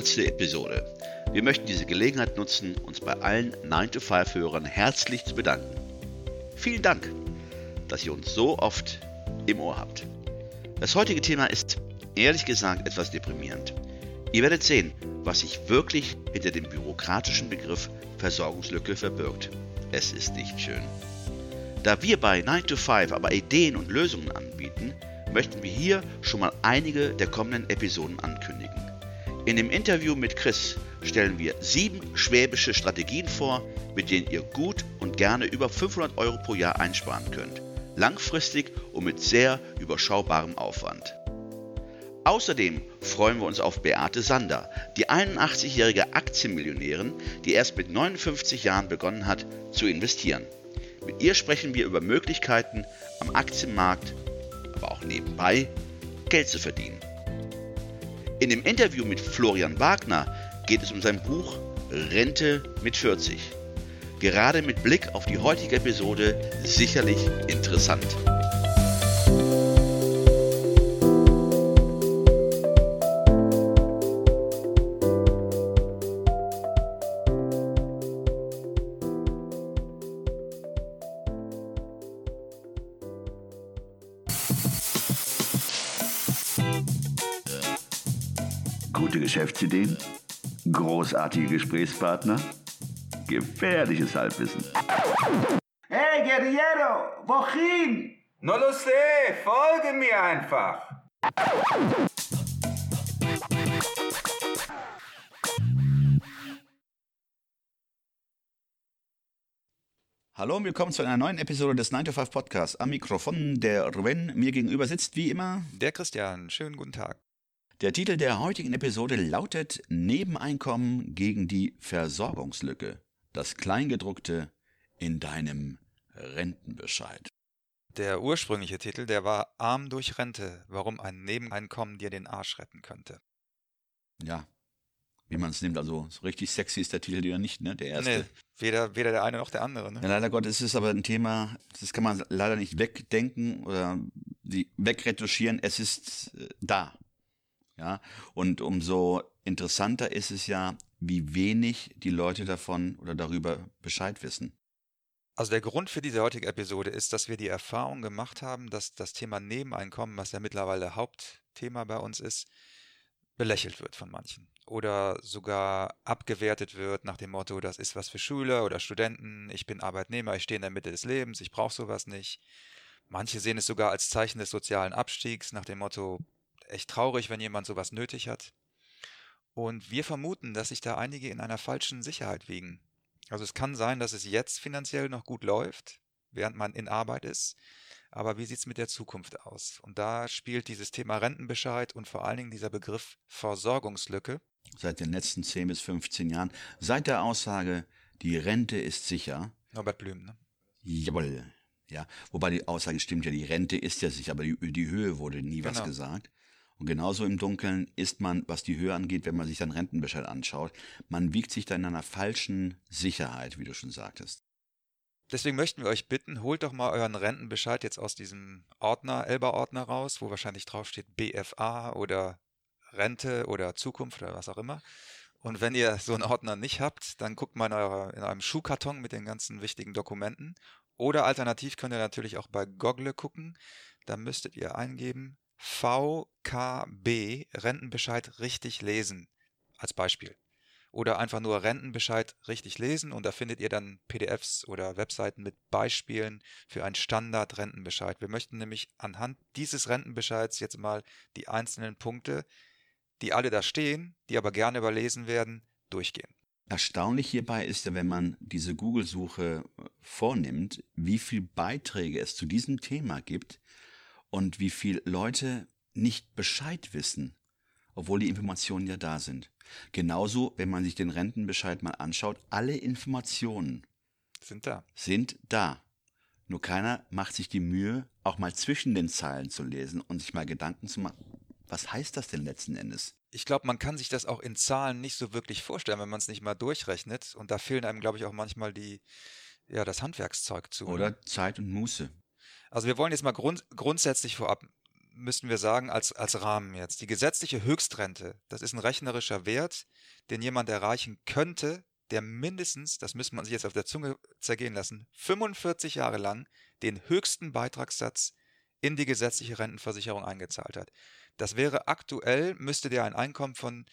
100. Episode. Wir möchten diese Gelegenheit nutzen, uns bei allen 9-to-5-Hörern herzlich zu bedanken. Vielen Dank, dass ihr uns so oft im Ohr habt. Das heutige Thema ist ehrlich gesagt etwas deprimierend. Ihr werdet sehen, was sich wirklich hinter dem bürokratischen Begriff Versorgungslücke verbirgt. Es ist nicht schön. Da wir bei 9 to 5 aber Ideen und Lösungen anbieten, möchten wir hier schon mal einige der kommenden Episoden ankündigen. In dem Interview mit Chris stellen wir sieben schwäbische Strategien vor, mit denen ihr gut und gerne über 500 Euro pro Jahr einsparen könnt. Langfristig und mit sehr überschaubarem Aufwand. Außerdem freuen wir uns auf Beate Sander, die 81-jährige Aktienmillionärin, die erst mit 59 Jahren begonnen hat zu investieren. Mit ihr sprechen wir über Möglichkeiten am Aktienmarkt, aber auch nebenbei Geld zu verdienen. In dem Interview mit Florian Wagner geht es um sein Buch Rente mit 40. Gerade mit Blick auf die heutige Episode sicherlich interessant. Gute Geschäftsideen, großartige Gesprächspartner, gefährliches Halbwissen. Hey, Guerriero, wohin? No lo sé, folge mir einfach. Hallo und willkommen zu einer neuen Episode des 9 to 5 Podcasts. Am Mikrofon der Ruben mir gegenüber sitzt wie immer Der Christian, schönen guten Tag. Der Titel der heutigen Episode lautet Nebeneinkommen gegen die Versorgungslücke. Das Kleingedruckte in deinem Rentenbescheid. Der ursprüngliche Titel, der war Arm durch Rente, warum ein Nebeneinkommen dir den Arsch retten könnte. Ja, wie man es nimmt. Also so richtig sexy ist der Titel ja nicht, ne? Der erste. Nee, weder, weder der eine noch der andere. Ne? Ja, leider ist es aber ein Thema, das kann man leider nicht wegdenken oder die wegretuschieren. Es ist äh, da. Ja, und umso interessanter ist es ja, wie wenig die Leute davon oder darüber Bescheid wissen. Also der Grund für diese heutige Episode ist, dass wir die Erfahrung gemacht haben, dass das Thema Nebeneinkommen, was ja mittlerweile Hauptthema bei uns ist, belächelt wird von manchen oder sogar abgewertet wird nach dem Motto, das ist was für Schüler oder Studenten, ich bin Arbeitnehmer, ich stehe in der Mitte des Lebens, ich brauche sowas nicht. Manche sehen es sogar als Zeichen des sozialen Abstiegs nach dem Motto, echt traurig, wenn jemand sowas nötig hat. Und wir vermuten, dass sich da einige in einer falschen Sicherheit wiegen. Also es kann sein, dass es jetzt finanziell noch gut läuft, während man in Arbeit ist. Aber wie sieht es mit der Zukunft aus? Und da spielt dieses Thema Rentenbescheid und vor allen Dingen dieser Begriff Versorgungslücke. Seit den letzten 10 bis 15 Jahren, seit der Aussage, die Rente ist sicher. Norbert Blüm, ne? Jawohl. Ja, wobei die Aussage stimmt ja, die Rente ist ja sicher, aber die, die Höhe wurde nie was Genau. gesagt. Und genauso im Dunkeln ist man, was die Höhe angeht, wenn man sich dann Rentenbescheid anschaut, man wiegt sich da in einer falschen Sicherheit, wie du schon sagtest. Deswegen möchten wir euch bitten, holt doch mal euren Rentenbescheid jetzt aus diesem Ordner, Elba-Ordner raus, wo wahrscheinlich draufsteht BFA oder Rente oder Zukunft oder was auch immer. Und wenn ihr so einen Ordner nicht habt, dann guckt mal in, eurer, in eurem Schuhkarton mit den ganzen wichtigen Dokumenten. Oder alternativ könnt ihr natürlich auch bei Goggle gucken. Da müsstet ihr eingeben VKB Rentenbescheid richtig lesen als Beispiel. Oder einfach nur Rentenbescheid richtig lesen und da findet ihr dann PDFs oder Webseiten mit Beispielen für einen Standard-Rentenbescheid. Wir möchten nämlich anhand dieses Rentenbescheids jetzt mal die einzelnen Punkte, die alle da stehen, die aber gerne überlesen werden, durchgehen. Erstaunlich hierbei ist ja, wenn man diese Google-Suche äh, vornimmt, wie viel Beiträge es zu diesem Thema gibt und wie viele Leute nicht Bescheid wissen, obwohl die Informationen ja da sind. Genauso, wenn man sich den Rentenbescheid mal anschaut, alle Informationen Sind da. sind da. Nur keiner macht sich die Mühe, auch mal zwischen den Zeilen zu lesen und sich mal Gedanken zu machen, was heißt das denn letzten Endes? Ich glaube, man kann sich das auch in Zahlen nicht so wirklich vorstellen, wenn man es nicht mal durchrechnet. Und da fehlen einem, glaube ich, auch manchmal die, ja, das Handwerkszeug zu. ne? Oder Zeit und Muße. Also wir wollen jetzt mal grund grundsätzlich vorab müssen wir sagen, als, als Rahmen jetzt. Die gesetzliche Höchstrente, das ist ein rechnerischer Wert, den jemand erreichen könnte, der mindestens, das müssen wir sich jetzt auf der Zunge zergehen lassen, 45 Jahre lang den höchsten Beitragssatz in die gesetzliche Rentenversicherung eingezahlt hat. Das wäre aktuell, müsste der ein Einkommen von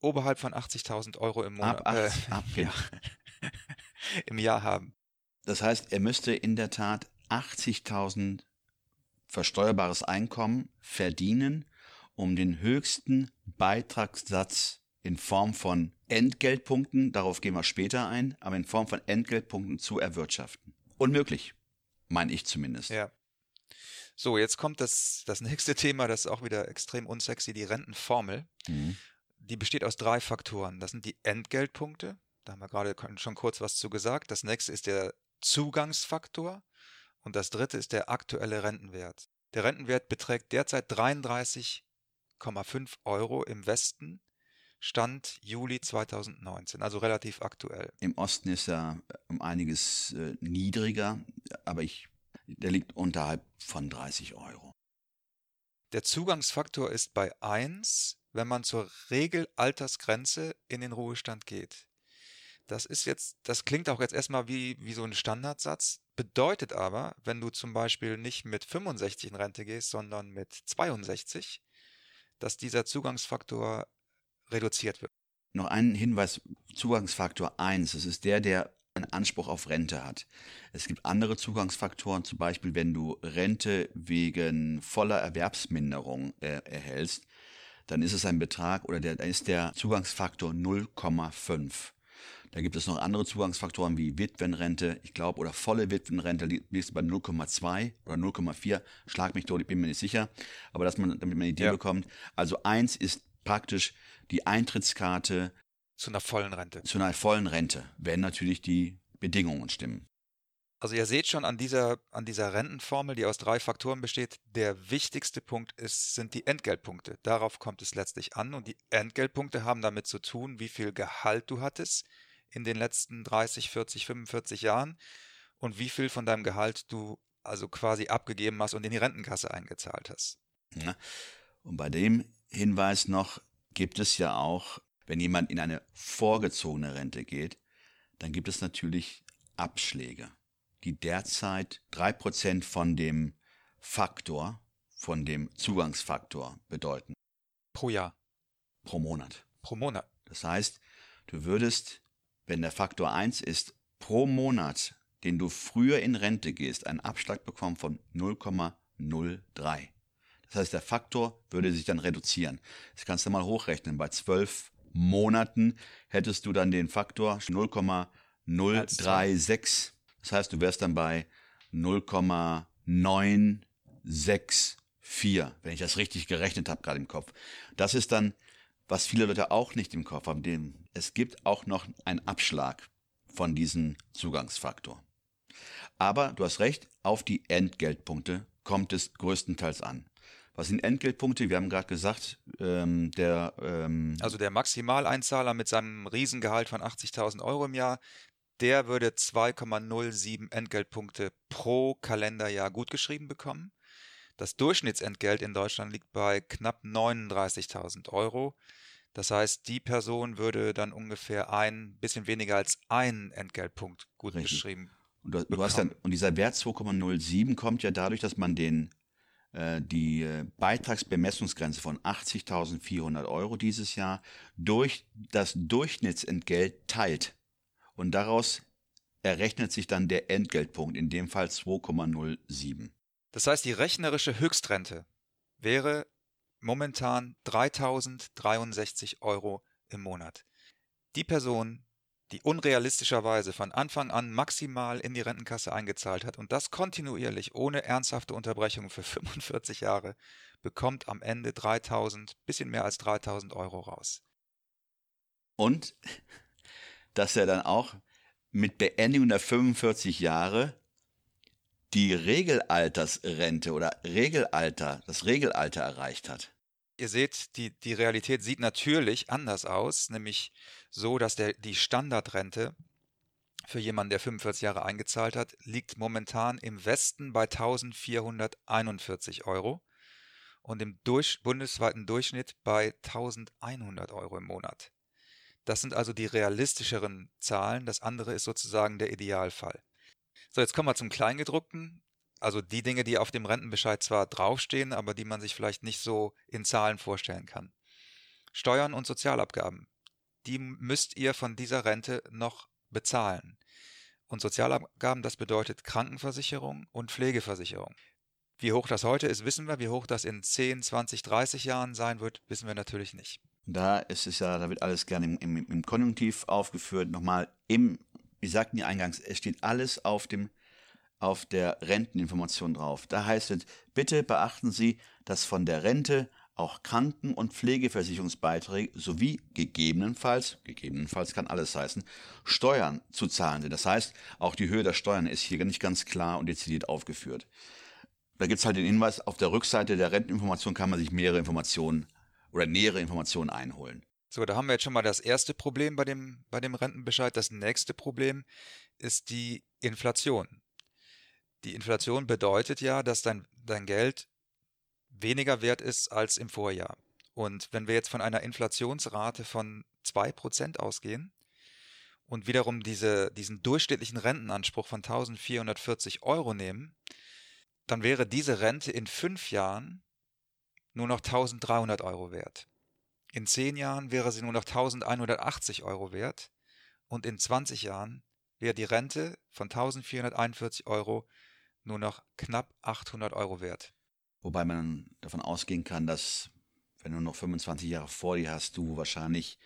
oberhalb von 80.000 Euro im Monat ab, äh, ab, ja, im Jahr haben. Das heißt, er müsste in der Tat 80.000 versteuerbares Einkommen verdienen, um den höchsten Beitragssatz in Form von Entgeltpunkten, darauf gehen wir später ein, aber in Form von Entgeltpunkten zu erwirtschaften. Unmöglich, meine ich zumindest. Ja. So, jetzt kommt das, das nächste Thema, das ist auch wieder extrem unsexy, die Rentenformel. Mhm. Die besteht aus drei Faktoren. Das sind die Entgeltpunkte, da haben wir gerade schon kurz was zu gesagt. Das nächste ist der Zugangsfaktor und das dritte ist der aktuelle Rentenwert. Der Rentenwert beträgt derzeit 33,5 Euro im Westen, Stand Juli 2019, also relativ aktuell. Im Osten ist er um einiges äh, niedriger, aber ich, der liegt unterhalb von 30 Euro. Der Zugangsfaktor ist bei 1, wenn man zur Regelaltersgrenze in den Ruhestand geht. Das ist jetzt, das klingt auch jetzt erstmal wie, wie so ein Standardsatz, bedeutet aber, wenn du zum Beispiel nicht mit 65 in Rente gehst, sondern mit 62, dass dieser Zugangsfaktor reduziert wird. Noch ein Hinweis, Zugangsfaktor 1, das ist der, der einen Anspruch auf Rente hat. Es gibt andere Zugangsfaktoren, zum Beispiel wenn du Rente wegen voller Erwerbsminderung äh, erhältst, dann ist es ein Betrag oder der, dann ist der Zugangsfaktor 0,5. Da gibt es noch andere Zugangsfaktoren wie Witwenrente, ich glaube, oder volle Witwenrente liegt bei 0,2 oder 0,4. Schlag mich tot, ich bin mir nicht sicher. Aber dass man, damit man eine Idee ja. bekommt. Also eins ist praktisch die Eintrittskarte zu einer vollen Rente. Zu einer vollen Rente, wenn natürlich die Bedingungen stimmen. Also ihr seht schon an dieser, an dieser Rentenformel, die aus drei Faktoren besteht, der wichtigste Punkt ist, sind die Entgeltpunkte. Darauf kommt es letztlich an und die Entgeltpunkte haben damit zu tun, wie viel Gehalt du hattest, in den letzten 30, 40, 45 Jahren und wie viel von deinem Gehalt du also quasi abgegeben hast und in die Rentenkasse eingezahlt hast. Ja. Und bei dem Hinweis noch gibt es ja auch, wenn jemand in eine vorgezogene Rente geht, dann gibt es natürlich Abschläge, die derzeit drei Prozent von dem Faktor, von dem Zugangsfaktor bedeuten. Pro Jahr. Pro Monat. Pro Monat. Das heißt, du würdest wenn der Faktor 1 ist, pro Monat, den du früher in Rente gehst, einen Abschlag bekommen von 0,03. Das heißt, der Faktor würde sich dann reduzieren. Das kannst du mal hochrechnen. Bei zwölf Monaten hättest du dann den Faktor 0,036. Das heißt, du wärst dann bei 0,964, wenn ich das richtig gerechnet habe gerade im Kopf. Das ist dann was viele Leute auch nicht im Kopf haben, den, es gibt auch noch einen Abschlag von diesem Zugangsfaktor. Aber du hast recht, auf die Entgeltpunkte kommt es größtenteils an. Was sind Entgeltpunkte? Wir haben gerade gesagt, ähm, der ähm also der Maximaleinzahler mit seinem Riesengehalt von 80.000 Euro im Jahr, der würde 2,07 Entgeltpunkte pro Kalenderjahr gutgeschrieben bekommen. Das Durchschnittsentgelt in Deutschland liegt bei knapp 39.000 Euro. Das heißt, die Person würde dann ungefähr ein bisschen weniger als einen Entgeltpunkt gut Richtig. geschrieben. Und, du, du hast dann, und dieser Wert 2,07 kommt ja dadurch, dass man den äh, die äh, Beitragsbemessungsgrenze von 80.400 Euro dieses Jahr durch das Durchschnittsentgelt teilt. Und daraus errechnet sich dann der Entgeltpunkt, in dem Fall 2,07. Das heißt, die rechnerische Höchstrente wäre momentan 3063 Euro im Monat. Die Person, die unrealistischerweise von Anfang an maximal in die Rentenkasse eingezahlt hat und das kontinuierlich ohne ernsthafte Unterbrechung für 45 Jahre, bekommt am Ende 3000, bisschen mehr als 3000 Euro raus. Und dass er dann auch mit Beendigung der 45 Jahre die Regelaltersrente oder Regelalter, das Regelalter erreicht hat. Ihr seht, die, die Realität sieht natürlich anders aus, nämlich so, dass der, die Standardrente für jemanden, der 45 Jahre eingezahlt hat, liegt momentan im Westen bei 1441 Euro. und im durch, bundesweiten Durchschnitt bei 1100 Euro im Monat. Das sind also die realistischeren Zahlen. Das andere ist sozusagen der Idealfall. So, jetzt kommen wir zum Kleingedruckten. Also die Dinge, die auf dem Rentenbescheid zwar draufstehen, aber die man sich vielleicht nicht so in Zahlen vorstellen kann. Steuern und Sozialabgaben. Die müsst ihr von dieser Rente noch bezahlen. Und Sozialabgaben, das bedeutet Krankenversicherung und Pflegeversicherung. Wie hoch das heute ist, wissen wir. Wie hoch das in 10, 20, 30 Jahren sein wird, wissen wir natürlich nicht. Da ist es ja, da wird alles gerne im, im, im Konjunktiv aufgeführt. Nochmal im, wie sagten die eingangs, es steht alles auf dem auf der Renteninformation drauf. Da heißt es, bitte beachten Sie, dass von der Rente auch Kranken- und Pflegeversicherungsbeiträge sowie gegebenenfalls, gegebenenfalls kann alles heißen, Steuern zu zahlen sind. Das heißt, auch die Höhe der Steuern ist hier nicht ganz klar und dezidiert aufgeführt. Da gibt es halt den Hinweis, auf der Rückseite der Renteninformation kann man sich mehrere Informationen oder nähere Informationen einholen. So, da haben wir jetzt schon mal das erste Problem bei dem, bei dem Rentenbescheid. Das nächste Problem ist die Inflation. Die Inflation bedeutet ja, dass dein, dein Geld weniger wert ist als im Vorjahr. Und wenn wir jetzt von einer Inflationsrate von 2% ausgehen und wiederum diese, diesen durchschnittlichen Rentenanspruch von 1440 Euro nehmen, dann wäre diese Rente in fünf Jahren nur noch 1300 Euro wert. In zehn Jahren wäre sie nur noch 1180 Euro wert und in 20 Jahren wäre die Rente von 1441 Euro nur noch knapp 800 Euro wert. Wobei man davon ausgehen kann, dass wenn du noch 25 Jahre vor dir hast, du wahrscheinlich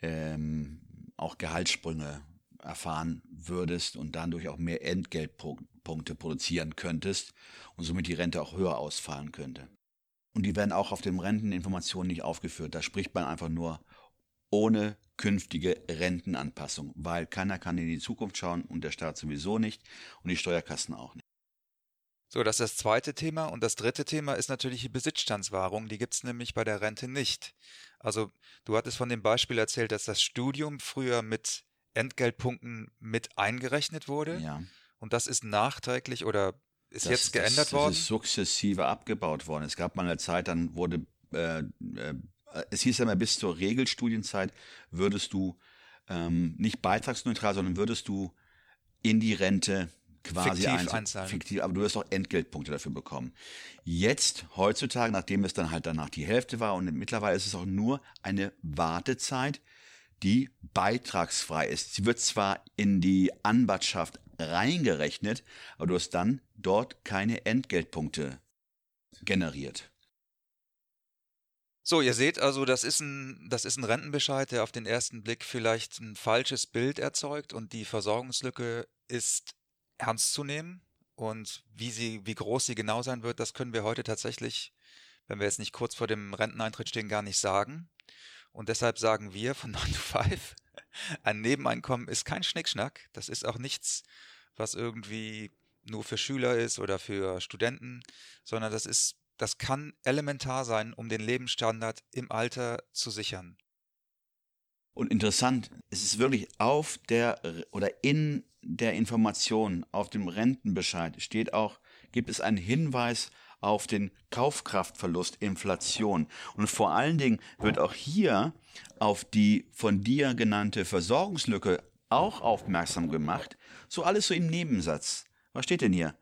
ähm, auch Gehaltssprünge erfahren würdest und dadurch auch mehr Entgeltpunkte produzieren könntest und somit die Rente auch höher ausfallen könnte. Und die werden auch auf den Renteninformationen nicht aufgeführt. Da spricht man einfach nur ohne künftige Rentenanpassung, weil keiner kann in die Zukunft schauen und der Staat sowieso nicht und die Steuerkassen auch nicht. So, das ist das zweite Thema. Und das dritte Thema ist natürlich die Besitzstandswahrung. Die gibt es nämlich bei der Rente nicht. Also, du hattest von dem Beispiel erzählt, dass das Studium früher mit Entgeltpunkten mit eingerechnet wurde. Ja. Und das ist nachträglich oder ist das, jetzt geändert das, worden? Das ist sukzessive abgebaut worden. Es gab mal eine Zeit, dann wurde, äh, äh, es hieß ja immer, bis zur Regelstudienzeit würdest du ähm, nicht beitragsneutral, sondern würdest du in die Rente quasi fiktiv einzahlen. Fiktiv, aber du wirst auch Entgeltpunkte dafür bekommen. Jetzt, heutzutage, nachdem es dann halt danach die Hälfte war und mittlerweile ist es auch nur eine Wartezeit, die beitragsfrei ist. Sie wird zwar in die Anwartschaft reingerechnet, aber du hast dann dort keine Entgeltpunkte generiert. So, ihr seht also, das ist ein, das ist ein Rentenbescheid, der auf den ersten Blick vielleicht ein falsches Bild erzeugt und die Versorgungslücke ist ernst zu nehmen. Und wie sie, wie groß sie genau sein wird, das können wir heute tatsächlich, wenn wir jetzt nicht kurz vor dem Renteneintritt stehen, gar nicht sagen. Und deshalb sagen wir von 9 to 5, ein Nebeneinkommen ist kein Schnickschnack. Das ist auch nichts, was irgendwie nur für Schüler ist oder für Studenten, sondern das ist, das kann elementar sein, um den Lebensstandard im Alter zu sichern. Und interessant, es ist wirklich auf der oder in der Information auf dem Rentenbescheid steht auch, gibt es einen Hinweis auf den Kaufkraftverlust, Inflation. Und vor allen Dingen wird auch hier auf die von dir genannte Versorgungslücke auch aufmerksam gemacht. So alles so im Nebensatz. Was steht denn hier?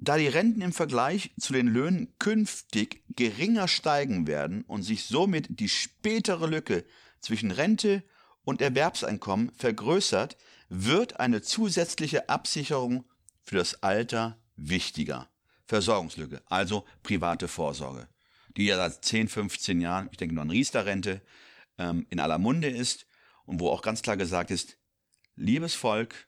Da die Renten im Vergleich zu den Löhnen künftig geringer steigen werden und sich somit die spätere Lücke zwischen Rente und Erwerbseinkommen vergrößert, wird eine zusätzliche Absicherung für das Alter wichtiger. Versorgungslücke, also private Vorsorge, die ja seit 10, 15 Jahren, ich denke nur an Riester-Rente, ähm, in aller Munde ist und wo auch ganz klar gesagt ist, liebes Volk,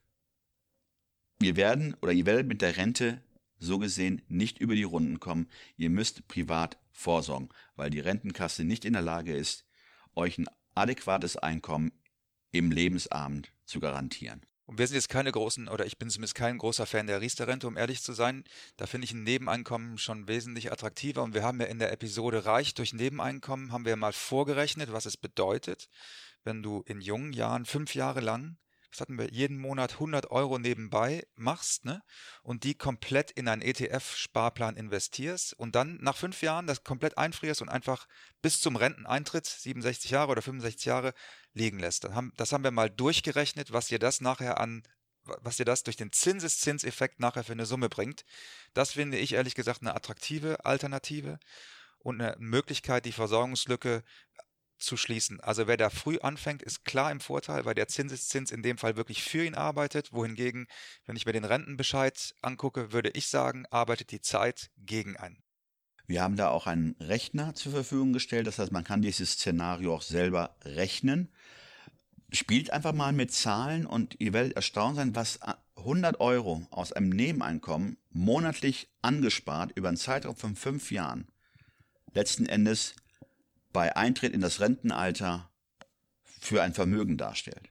wir werden oder ihr werdet mit der Rente so gesehen nicht über die Runden kommen. Ihr müsst privat vorsorgen, weil die Rentenkasse nicht in der Lage ist, euch ein adäquates Einkommen im Lebensabend zu garantieren. Und wir sind jetzt keine großen, oder ich bin zumindest kein großer Fan der Riester-Rente, um ehrlich zu sein. Da finde ich ein Nebeneinkommen schon wesentlich attraktiver. Und wir haben ja in der Episode Reich durch Nebeneinkommen, haben wir mal vorgerechnet, was es bedeutet, wenn du in jungen Jahren fünf Jahre lang was hatten wir, jeden Monat 100 Euro nebenbei machst, ne? Und die komplett in einen ETF-Sparplan investierst und dann nach fünf Jahren das komplett einfrierst und einfach bis zum Renteneintritt, 67 Jahre oder 65 Jahre, liegen lässt. Das haben wir mal durchgerechnet, was dir das nachher an was dir das durch den Zinseszinseffekt nachher für eine Summe bringt. Das finde ich ehrlich gesagt eine attraktive Alternative und eine Möglichkeit, die Versorgungslücke zu schließen. Also wer da früh anfängt, ist klar im Vorteil, weil der Zinseszins in dem Fall wirklich für ihn arbeitet, wohingegen, wenn ich mir den Rentenbescheid angucke, würde ich sagen, arbeitet die Zeit gegen einen. Wir haben da auch einen Rechner zur Verfügung gestellt, das heißt, man kann dieses Szenario auch selber rechnen. Spielt einfach mal mit Zahlen und ihr werdet erstaunt sein, was 100 Euro aus einem Nebeneinkommen monatlich angespart über einen Zeitraum von fünf Jahren letzten Endes bei Eintritt in das Rentenalter für ein Vermögen darstellt.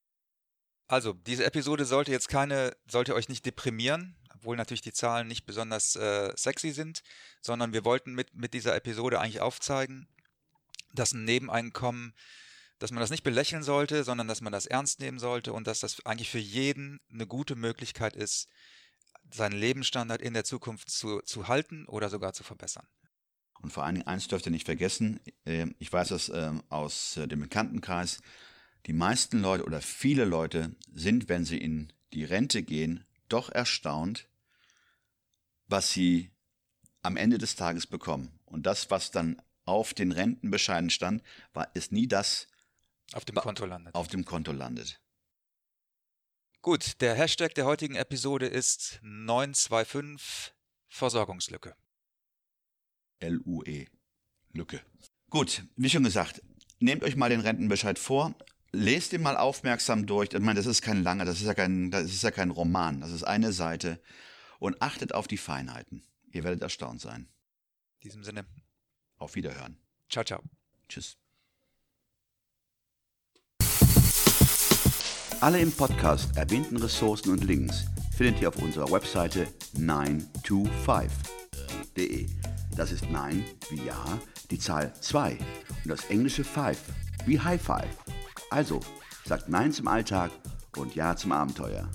Also, diese Episode sollte jetzt keine, sollte euch nicht deprimieren, obwohl natürlich die Zahlen nicht besonders äh, sexy sind, sondern wir wollten mit, mit dieser Episode eigentlich aufzeigen, dass ein Nebeneinkommen, dass man das nicht belächeln sollte, sondern dass man das ernst nehmen sollte und dass das eigentlich für jeden eine gute Möglichkeit ist, seinen Lebensstandard in der Zukunft zu, zu halten oder sogar zu verbessern. Und vor allen Dingen eins dürft ihr nicht vergessen, ähm, ich weiß das ähm, aus äh, dem Bekanntenkreis, die meisten Leute oder viele Leute sind, wenn sie in die Rente gehen, doch erstaunt, was sie am Ende des Tages bekommen. Und das, was dann auf den Rentenbescheiden stand, war, ist nie das, auf dem Konto landet. Auf dem Konto landet. Gut, der Hashtag der heutigen Episode ist 925 Versorgungslücke. L-U-E. Lücke. Gut, wie schon gesagt, nehmt euch mal den Rentenbescheid vor, lest ihn mal aufmerksam durch. Ich meine, das ist kein langer, das ist ja kein, das ist ja kein Roman, das ist eine Seite. Und achtet auf die Feinheiten. Ihr werdet erstaunt sein. In diesem Sinne. Auf Wiederhören. Ciao, ciao. Tschüss. Alle im Podcast erwähnten Ressourcen und Links findet ihr auf unserer Webseite 925.de. Das ist Nein wie Ja, die Zahl 2 und das englische Five wie High Five. Also sagt Nein zum Alltag und Ja zum Abenteuer.